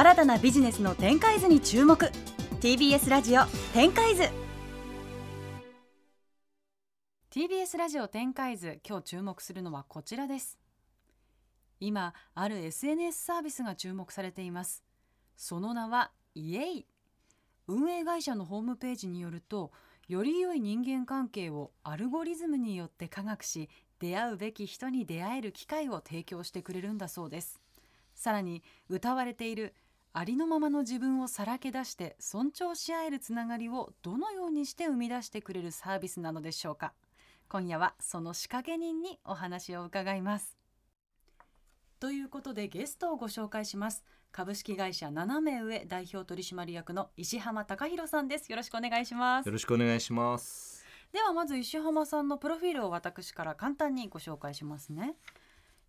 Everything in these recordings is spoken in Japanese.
新たなビジネスの展開図に注目。TBS ラジオ展開図。TBS ラジオ展開図今日注目するのはこちらです。今ある SNS サービスが注目されています。その名はイエイ。運営会社のホームページによるとより良い人間関係をアルゴリズムによって科学し出会うべき人に出会える機会を提供してくれるんだそうです。さらに歌われているありのままの自分をさらけ出して尊重し合えるつながりをどのようにして生み出してくれるサービスなのでしょうか。今夜はその仕掛け人にお話を伺います。ということでゲストをご紹介します。株式会社斜め上代表取締役の石浜隆弘さんです。よろしくお願いします。よろしくお願いします。ではまず石浜さんのプロフィールを私から簡単にご紹介しますね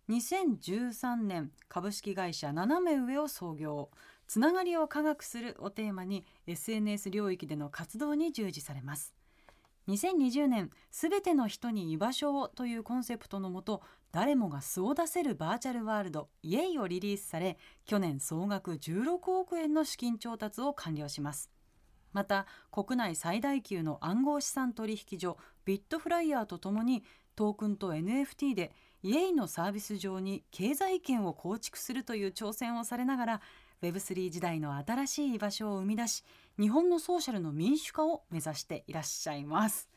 2013年株式会社斜め上を創業。つながりを科学するをテーマに SNS 領域での活動に従事されます。2020年すべての人に居場所をというコンセプトのもと誰もが素を出せるバーチャルワールドイエイをリリースされ去年総額16億円の資金調達を完了します。また国内最大級の暗号資産取引所ビットフライヤーとともにトークンと NFT でイエイのサービス上に経済圏を構築するという挑戦をされながら Web3 時代の新しい居場所を生み出し日本のソーシャルの民主化を目指していらっしゃいます。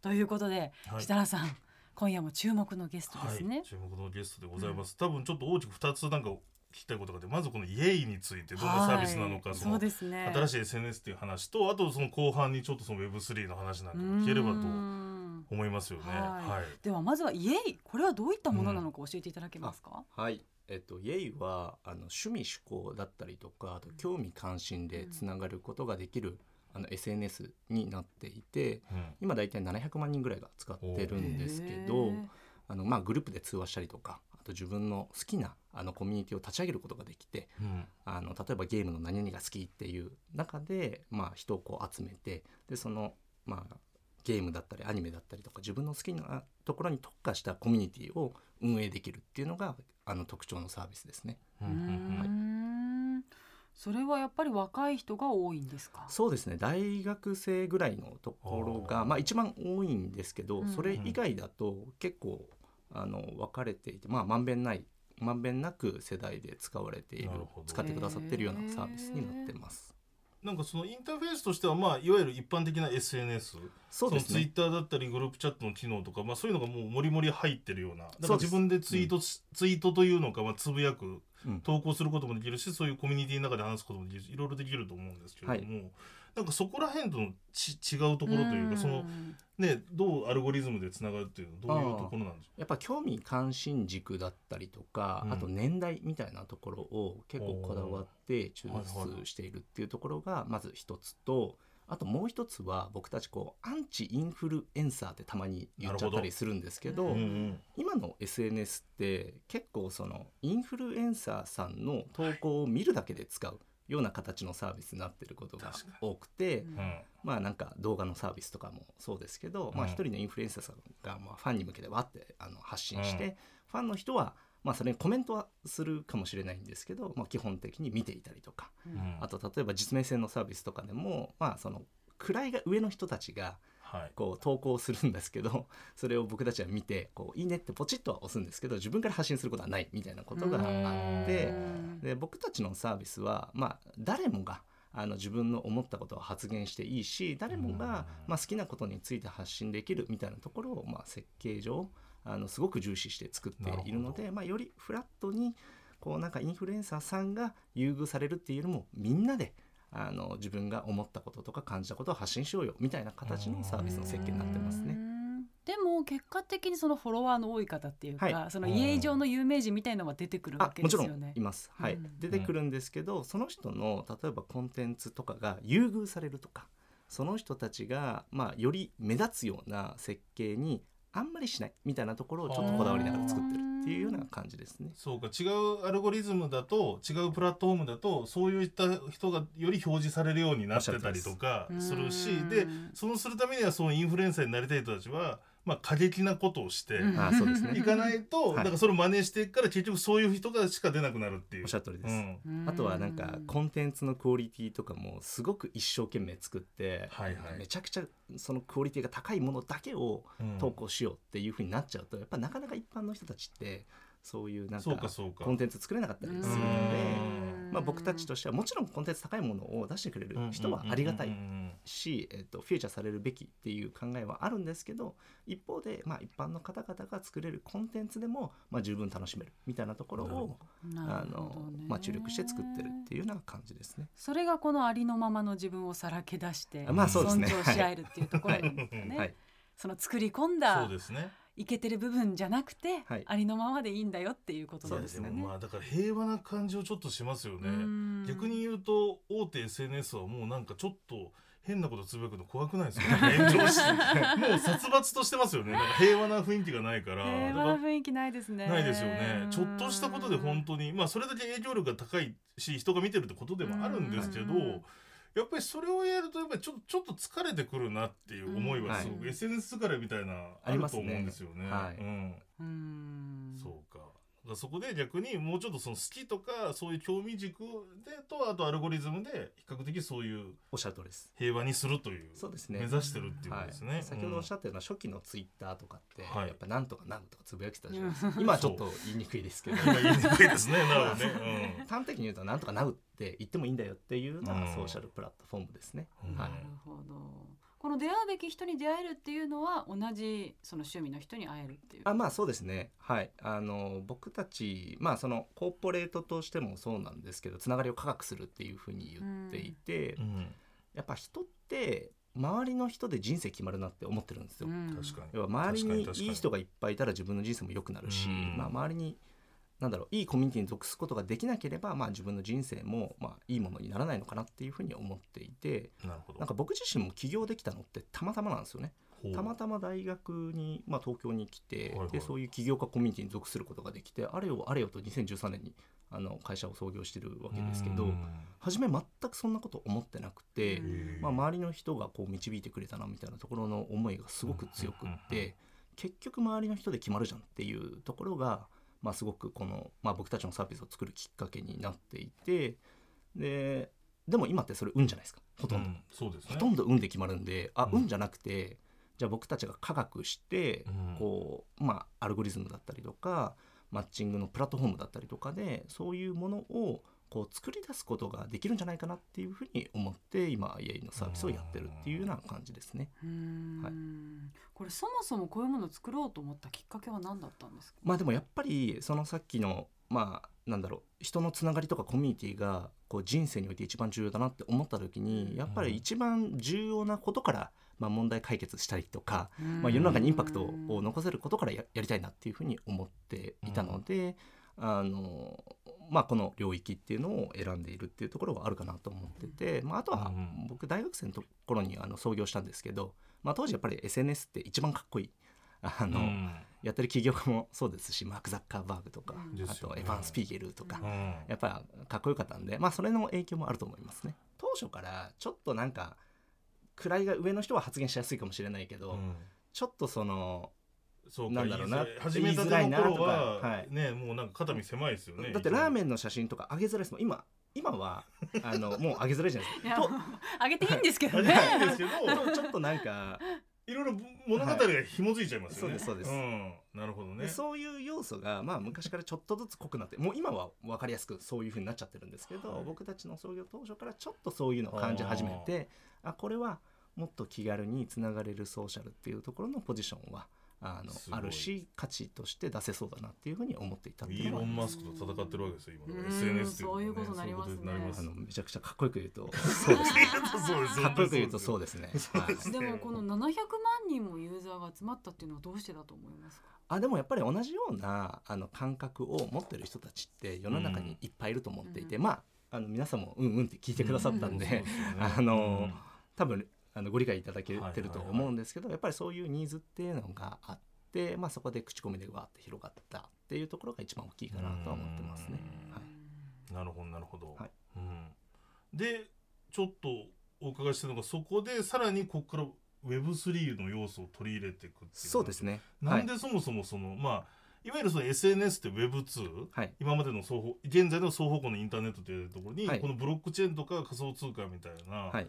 ということで、はい、設楽さん今夜も注目のゲストですね、はい、注目のゲストでございます、うん、多分ちょっと大きく2つなんか聞きたいことがあってまずこのイエイについてどんなサービスなのか、はい、そのね、新しい SNS っていう話とあとその後半にちょっとその Web3 の話なんか聞ければと思いますよね。はい、ではまずはイエイ。これはどういったものなのか教えていただけますか、うん、はい。えっと、イエイはあの趣味趣向だったりとかあと興味関心でつながることができる、あの SNS になっていて、うん、今大体700万人ぐらいが使ってるんですけどあの、まあ、グループで通話したりとかあと自分の好きなあのコミュニティを立ち上げることができて、うん、あの例えばゲームの何々が好きっていう中で、まあ、人をこう集めてでその、まあ、ゲームだったりアニメだったりとか自分の好きなところに特化したコミュニティを運営できるっていうのがあの特徴のサービスですね。はいそれはやっぱり若い人が多いんですか？そうですね。大学生ぐらいのところがまあ一番多いんですけど、うん、それ以外だと結構あの分かれていてまあまんべんないまんべんなく世代で使われている使ってくださってるようなサービスになってます。なんかそのインターフェースとしてはまあいわゆる一般的な SNS そうです、ね、ツイッターだったりグループチャットの機能とか、まあ、そういうのがもうもりもり入ってるようなだから自分でツイート、うん、ツイートというのか、まあ、つぶやく投稿することもできるし、そういうコミュニティの中で話すこともできるしいろいろできると思うんですけれども、はい、なんかそこら辺とのち違うところというかそのねどうアルゴリズムでつながるっていうのはどういうところなんでしょうやっぱ興味関心軸だったりとか、うん、あと年代みたいなところを結構こだわって抽出しているっていうところがまず一つと。あともう一つは僕たちこうアンチインフルエンサーってたまに言っちゃったりするんですけど、うんうん、今の SNS って結構そのインフルエンサーさんの投稿を見るだけで使うような形のサービスになってることが多くて、うん、まあなんか動画のサービスとかもそうですけど、うん、まあ一人のインフルエンサーさんがまあファンに向けてわってあの発信して、うん、ファンの人はまあそれにコメントはするかもしれないんですけど、まあ、基本的に見ていたりとか、あと例えば実名性のサービスとかでもまあその位が上の人たちがこう投稿するんですけど それを僕たちは見てこういいねってポチッとは押すんですけど自分から発信することはないみたいなことがあってで僕たちのサービスは、まあ、誰もがあの自分の思ったことを発言していいし誰もが、まあ、好きなことについて発信できるみたいなところを、まあ、設計上あのすごく重視して作っているので、まあ、よりフラットにこうなんかインフルエンサーさんが優遇されるっていうよりもみんなであの自分が思ったこととか感じたことを発信しようよみたいな形のサービスの設計になってますね。でも結果的にそのフォロワーの多い方っていうか、はい、その家上の有名人みたいのは出てくるわけですよね。もちろんいます。はい、うん、出てくるんですけど、その人の例えばコンテンツとかが優遇されるとか、その人たちがまあより目立つような設計にあんまりしないみたいなところをちょっとこだわりながら作ってるっていうような感じですね。そうか違うアルゴリズムだと違うプラットフォームだとそういった人がより表示されるようになってたりとかするしでそうするためにはそのインフルエンサーになりたい人たちはまあ、過激なことをしてあそうですね。いかないと、はい。だからそれを真似していくから結局そういう人がしか出なくなるっていう。おっしゃる通りです、うん。あとはなんかコンテンツのクオリティとかもすごく一生懸命作って、はいはい。めちゃくちゃそのクオリティが高いものだけをうん。投稿しようっていうふうになっちゃうとやっぱなかなか一般の人たちってそういうなんかコンテンツ作れなかったりするので、うん。まあ、僕たちとしてはもちろんコンテンツ高いものを出してくれる人はありがたいし、えっと、フューチャーされるべきっていう考えはあるんですけど一方で、まあ、一般の方々が作れるコンテンツでも、まあ、十分楽しめるみたいなところをあの、まあ、注力して作ってるっていうような感じですね。それがこのありのままの自分をさらけ出して、まあそうですね。尊重し合えるっていうところなんですよね。はい。その作り込んそだうですね。いけてる部分じゃなくて、はい。ありのままでいいんだよっていうことなんですよね。まあだから平和な感じをちょっとしますよね。うん。逆に言うと大手 SNS はもうなんかちょっと変なことつぶやくの怖くないですか、ね、炎上し もう殺伐としてますよね。なんか平和な雰囲気がないから。平和な雰囲気ないですね。ないですよね。ちょっとしたことで本当にまあそれだけ影響力が高いし人が見てるってことでもあるんですけどうんやっぱりそれをやるとやっぱりちょちょっと疲れてくるなっていう思いはすごく、うん SNS 疲れみたいなあありますねると思うんですよね。はい。うん。うん。そうか。そこで逆にもうちょっとその好きとかそういう興味軸でとあとアルゴリズムで比較的そういうおっしゃる通りです。平和にするというそうですね。目指してるっていうことですね。はい、先ほどおっしゃっったような初期のツイッターとかって、はい。やっぱなんとかなんとかつぶやきてたじゃないですか、今はちょっと言いにくいですけど。今言いにくいですね。なるほどね。端的に言うとなんとかなうって言ってもいいんだよっていうのうんがソーシャルプラットフォームですね、うん。はい。なるほど。この出会うべき人に出会えるっていうのは同じその趣味の人に会えるっていう。あまあそうですね。はい。あの僕たちまあそのコーポレートとしてもそうなんですけどつながりを科学するっていうふうに言っていて、うん。うん。やっぱ人って周りの人で人生決まるなって思ってるんですよ、うん。確かに。要は周りに。いい人がいっぱいいたら自分の人生も良くなるし、うん。まあ、周りになんだろういいコミュニティに属すことができなければ、まあ、自分の人生も、まあ、いいものにならないのかなっていうふうに思っていてなるほど。なんか僕自身も起業できたのってたまたまなんですよね。たまたま大学に、まあ、東京に来て、はいはいでそういう起業家コミュニティに属することができてあれよあれよと2013年にあの会社を創業してるわけですけどうん初め全くそんなこと思ってなくて。うんまあ、周りの人がこう導いてくれたなみたいなところの思いがすごく強くっうんうんうんて結局周りの人で決まるじゃんっていうところが、まあ、すごくこの、まあ、僕たちのサービスを作るきっかけになっていてででも今ってそれ運じゃないですかほとんど、うんそうですね。ほとんど運で決まるんであ、うん。運じゃなくてじゃあ僕たちが科学してうん。こう、まあ、アルゴリズムだったりとかマッチングのプラットフォームだったりとかでそういうものをこう作り出すことができるんじゃないかなっていうふうに思って今 IA のサービスをやってるっていうような感じですね。はいこれそもそもこういうものを作ろうと思ったきっかけは何だったんですか？まあでもやっぱりそのさっきのまあなんだろう人のつながりとかコミュニティがこう人生において一番重要だなって思った時にやっぱり一番重要なことからまあ問題解決したりとかまあ、世の中にインパクトを残せることからややりたいなっていうふうに思っていたので、あのまあ、この領域っていうのを選んでいるっていうところはあるかなと思ってて、まあ、あとはうん。僕大学生のところにあの創業したんですけど、まあ、当時やっぱり SNS って一番かっこいい。あのうん。やってる企業家もそうですしマーク・ザッカーバーグとか、うんあとエヴァン・スピーゲルとか、うん。やっぱかっこよかったんで、まあ、それの影響もあると思いますね。当初からちょっとなんか位が上の人は発言しやすいかもしれないけど、うん。ちょっとそのそうかなんだろうな始めた言いづらいてなとかの頃ははいねもうなんか肩身狭いですよね。だってラーメンンの写真とか上げづらいですもん今今はあのもう上げづらいじゃないですか。とあげていいんですけどあね。れないんですけど とちょっとなんかいろいろ物語が紐づいちゃいますよね。はいそうですそうですんなるほどね。でそういう要素が、まあ、昔からちょっとずつ濃くなってもう今は分かりやすくそういう風になっちゃってるんですけど、はい僕たちの創業当初からちょっとそういうのを感じ始めてあこれはもっと気軽につながれるソーシャルっていうところのポジションはあのあるし価値として出せそうだなっていうふうに思っていたイーロン・マスクと戦ってるわけですよ今うん。SNS っていうのはねそういうことになりますね。めちゃくちゃかっこよく言うとそうですね。そうですかっこよく言うとそうですね。はいでもこの700万人もユーザーが集まったっていうのはどうしてだと思いますか？あでもやっぱり同じようなあの感覚を持ってる人たちって世の中にいっぱいいると思っていて、うん。まああの皆さんもうんうんって聞いてくださったんで、そうですよね。あの多分あのご理解いただけてると思うんですけど、やっぱりそういうニーズっていうのがあって、まあ、そこで口コミでわーって広がったっていうところが一番大きいかなとは思ってますね。うん。はいなるほどなるほど、はい。うん、でちょっとお伺いしてるのがそこでさらにここから Web3 の要素を取り入れていくっていうそうですね。なんでそもそもその、はい、まあいわゆるその SNS って Web2、はい、今までの双方現在の双方向のインターネットというところに、はい、このブロックチェーンとか仮想通貨みたいな、はい、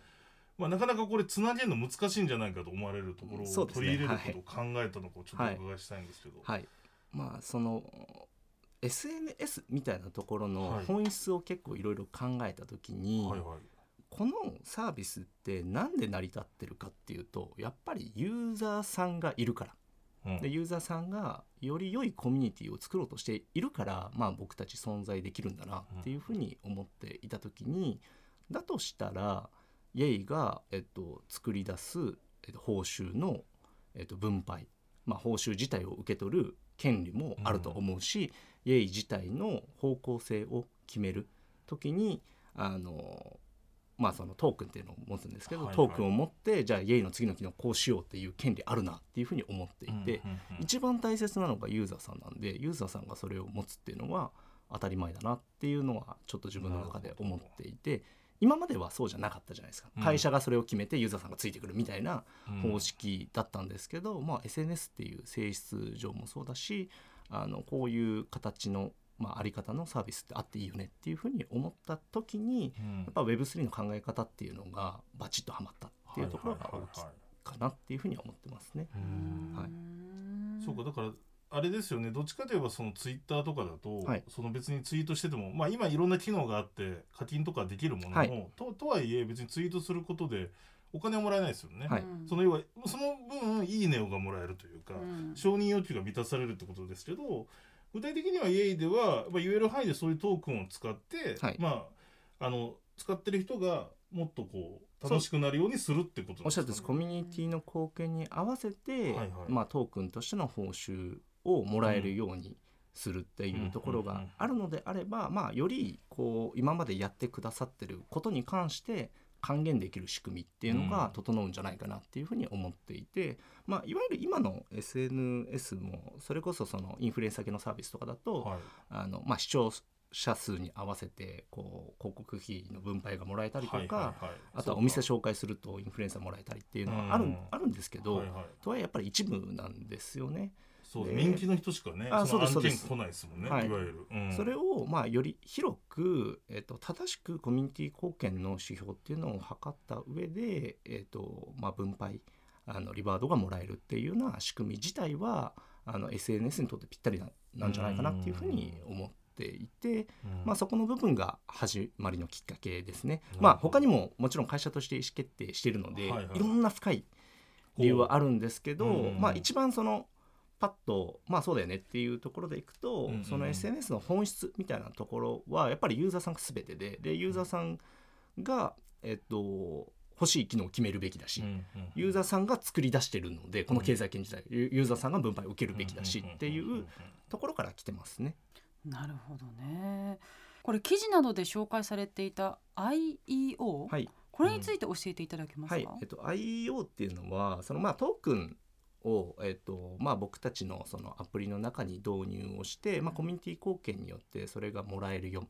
まあ、なかなかこれつなげるの難しいんじゃないかと思われるところを取り入れることを考えたのかをちょっとお伺いしたいんですけど。はい。まあその SNS みたいなところの本質を結構いろいろ考えた時に、はいはい。はい、このサービスって何で成り立ってるかっていうとやっぱりユーザーさんがいるから、うん、でユーザーさんがより良いコミュニティを作ろうとしているから、まあ、僕たち存在できるんだなっていうふうに思っていた時に、うん、だとしたらイェイが、えっと、作り出す、えっと、報酬の、えっと、分配、まあ、報酬自体を受け取る権利もあると思うし、イェイ自体の方向性を決める時にあのまあそのトークンっていうのを持つんですけど、はいはい、トークンを持ってじゃあイェイの次の機能こうしようっていう権利あるなっていうふうに思っていて、うんうんうん、一番大切なのがユーザーさんなんでユーザーさんがそれを持つっていうのは当たり前だなっていうのはちょっと自分の中で思っていて今まではそうじゃなかったじゃないですか、うん、会社がそれを決めてユーザーさんがついてくるみたいな方式だったんですけど、うん、まあ、SNS っていう性質上もそうだしあのこういう形の、まあ、あり方のサービスってあっていいよねっていうふうに思った時に、うん、やっぱ Web3 の考え方っていうのがバチッとはまったっていうところが大きいかなっていうふうに思ってますね。はい、そうかだからあれですよね。どっちかといえばそのツイッターとかだと、はい、その別にツイートしてても、まあ、今いろんな機能があって課金とかできるものも、はい、ととはいえ別にツイートすることでお金はもらえないですよね、はい、その要はその分いいねがもらえるというか、うん、承認要求が満たされるってことですけど具体的にはイエイでは、まあ、言える範囲でそういうトークンを使って、はい、まああの使ってる人がもっとこう楽しくなるようにするってことですか、ね、おっしゃってコミュニティの貢献に合わせて、はいはい、まあ、トークンとしての報酬をもらえるようにするっていうところがあるのであれば、まあ、よりこう今までやってくださってることに関して還元できる仕組みっていうのが整うんじゃないかなっていうふうに思っていて、まあ、いわゆる今の SNS もそれこそそのインフルエンサー系のサービスとかだと、はい、あのまあ、視聴者数に合わせてこう広告費の分配がもらえたりとか、あとはお店紹介するとインフルエンサーもらえたりっていうのはある,、あるんですけど、はいはい、とはいえやっぱり一部なんですよね。そう人気の人しかねあそうですそうです。来ないですもんね、はい、いわゆる、うん、それをまあより広く、えーと、正しくコミュニティ貢献の指標っていうのを測った上で、えーとまあ、分配あのリバードがもらえるっていうような仕組み自体はあの SNS にとってぴったりななんじゃないかなっていうふうに思っていて、まあ、そこの部分が始まりのきっかけですね。まあ、他にももちろん会社として意思決定しているので、はいはい、いろんな深い理由はあるんですけど、まあ、一番そのパッとまあそうだよねっていうところでいくと、うんうん、その SNS の本質みたいなところはやっぱりユーザーさんが全てででユーザーさんが、えっと、欲しい機能を決めるべきだし、うんうん、ユーザーさんが作り出してるのでこの経済圏自体、うん、ユーザーさんが分配を受けるべきだしっていうところから来てますね。なるほどね。これ記事などで紹介されていた IEO、はい、これについて教えていただけますか、うんはい、えっと、IEO っていうのはそのまあトークンを、えーとまあ、僕たちのそのアプリの中に導入をして、まあ、コミュニティ貢献によってそれがもらえるよっ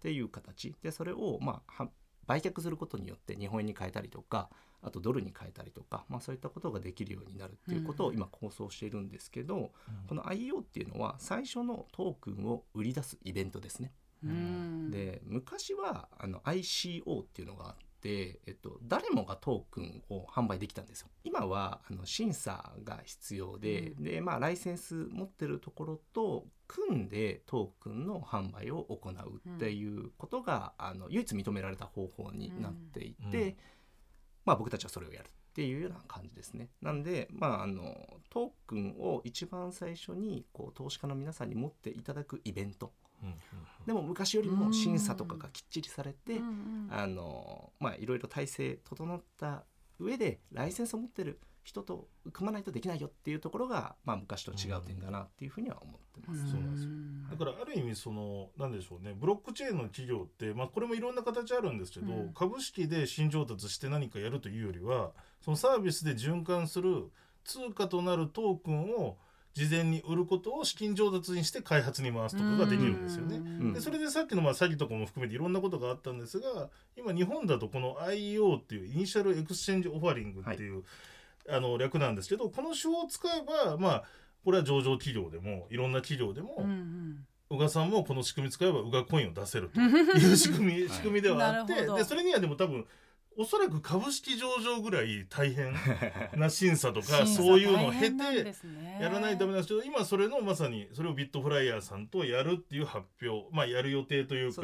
ていう形。でそれを、まあ、売却することによって日本円に変えたりとかあとドルに変えたりとか、まあ、そういったことができるようになるっていうことを今構想しているんですけど、うん、この IEO っていうのは最初のトークンを売り出すイベントですね。うん、で昔はあの ICO っていうのがあっ、えっと、誰もがトークンを販売できたんですよ。今はあの審査が必要でうん、でまあ、ライセンス持ってるところと組んでトークンの販売を行うっていうことが、うん、あの唯一認められた方法になっていて、うん、まあ、僕たちはそれをやるっていうような感じですね。なんで、まあ、あのトークンを一番最初にこう投資家の皆さんに持っていただくイベントでも昔よりも審査とかがきっちりされて、あのまあいろいろ体制整った上でライセンスを持ってる人と組まないとできないよっていうところが、まあ、昔と違う点だなっていうふうには思ってます。そうなんですよ。だからある意味そのなんでしょうねブロックチェーンの企業って、まあ、これもいろんな形あるんですけど、うん、株式で新調達して何かやるというよりはそのサービスで循環する通貨となるトークンを事前に売ることを資金調達にして開発に回すとかができるんですよね。でそれでさっきのまあ詐欺とかも含めていろんなことがあったんですが今日本だとこの IEO っていう Initial Exchange Offering っていう、はい。あの略なんですけどこの手法を使えばまあこれは上場企業でもいろんな企業でも、うんうん。宇賀さんもこの仕組み使えば宇賀コインを出せるという仕組み仕組みではあって、でそれにはでも多分おそらく株式上場ぐらい大変な審査とか そういうのを経てやらないとダメなんですけど今それのまさにそれをビットフライヤーさんとやるっていう発表まあやる予定というか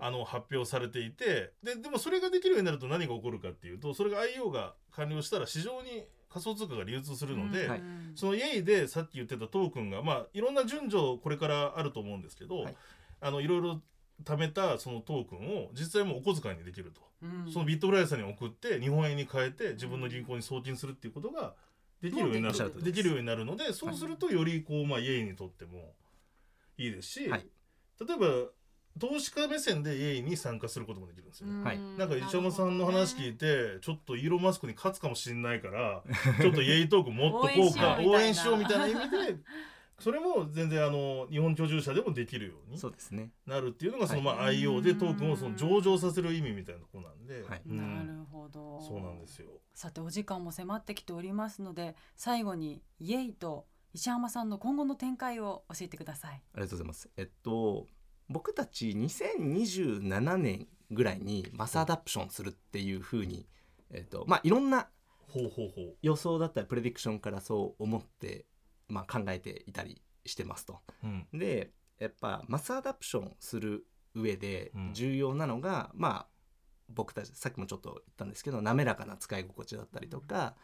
あの発表されていてででもそれができるようになると何が起こるかっていうとそれが IO が完了したら市場に仮想通貨が流通するので、そのイエイでさっき言ってたトークンがまあいろんな順序これからあると思うんですけど、はい、あのいろいろ貯めたそのトークンを実際もお小遣いにできると、うん、そのビットフライヤーさんに送って日本円に変えて自分の銀行に送金するっていうことができるようになる、できる。ようになるのでそうするとよりこう、まあ、イエイにとってもいいですし、はい、例えば投資家目線でイエイに参加することもできるんですよ、はい、なんか石山さんの話聞いてちょっとイーロン・マスクに勝つかもしれないからちょっとイエイトークもっとこうか 応援しようみたいな意味でそれも全然あの日本居住者でもできるようになるっていうのがそのまあ IO でトークンをその上場させる意味みたいなところなんで、はい。うん、なるほど。そうなんですよ。さてお時間も迫ってきておりますので最後にイエイと石浜さんの今後の展開を教えてください。ありがとうございます。えっと僕たち2027年ぐらいにマスアダプションするっていうふうに、えっとまあ、いろんな予想だったりプレディクションからそう思ってまあ、考えていたりしてますと。うん、でやっぱマスアダプションする上で重要なのが、うん、まあ僕たちさっきもちょっと言ったんですけど滑らかな使い心地だったりとか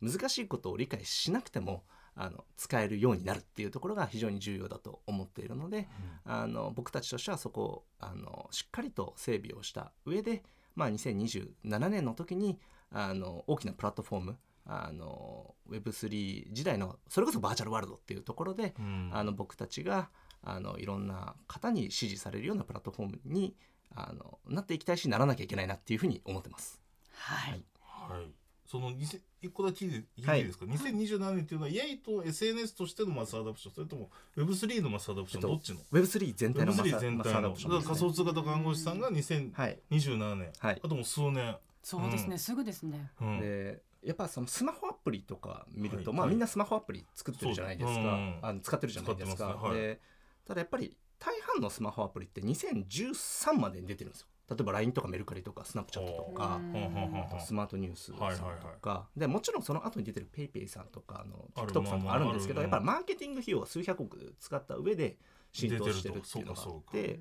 難しいことを理解しなくてもあの使えるようになるっていうところが非常に重要だと思っているので、うん、あの僕たちとしてはそこをあのしっかりと整備をした上で、まあ、2027年の時にあの大きなプラットフォームあの Web3 時代のそれこそバーチャルワールドっていうところで、うん、あの僕たちがあのいろんな方に支持されるようなプラットフォームにあのなっていきたいしならなきゃいけないなっていうふうに思ってます。はい、はい、その一個だけ聞いていい。ですか、はい、2027年っていうのはイエイと SNS としての mass adoption それとも Web3 の mass adoption、どっちの？Web3 全体の mass adoption、ね、仮想通貨と暗号資産が2027年、はい、あともう数年。そうですね、うん、すぐですね、うん、でやっぱそのスマホアプリとか見ると、はい、まあみんなスマホアプリ作ってるじゃないですか、うん、あの使ってるじゃないですか、ね。はい、でただやっぱり大半のスマホアプリって2013までに出てるんですよ。例えば LINE とかメルカリとかスナップチャットとかスマートニュースさんとか、はいはいはい、でもちろんその後に出てる PayPay さんとかあの TikTok さんもあるんですけどやっぱりマーケティング費用は数百億使った上で浸透してるっていうのがあって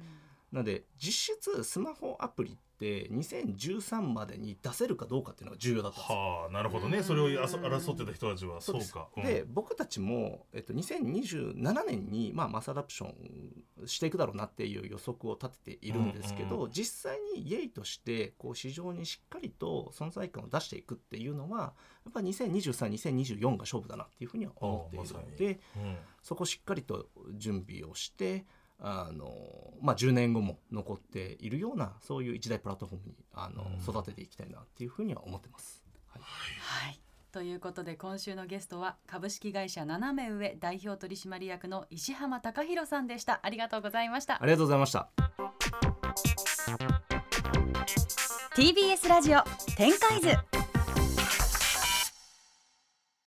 なので実質スマホアプリって2013までに出せるかどうかっていうのが重要だったんですはあなるほどね。それを争ってた人たちは。そうか。うん、で僕たちも、えっと、2027年に、まあ、マスアダプションしていくだろうなっていう予測を立てているんですけど、うんうん、実際にイエイとしてこう市場にしっかりと存在感を出していくっていうのはやっぱ20232024が勝負だなっていうふうには思っているので、まうん、そこしっかりと準備をしてあの、まあ、10年後も残っているようなそういう一大プラットフォームにあの、育てていきたいなっていうふうには思ってます。はい、はい。ということで今週のゲストは株式会社斜め上代表取締役の石浜貴弘さんでした。ありがとうございました。ありがとうございました。TBS ラジオ展開図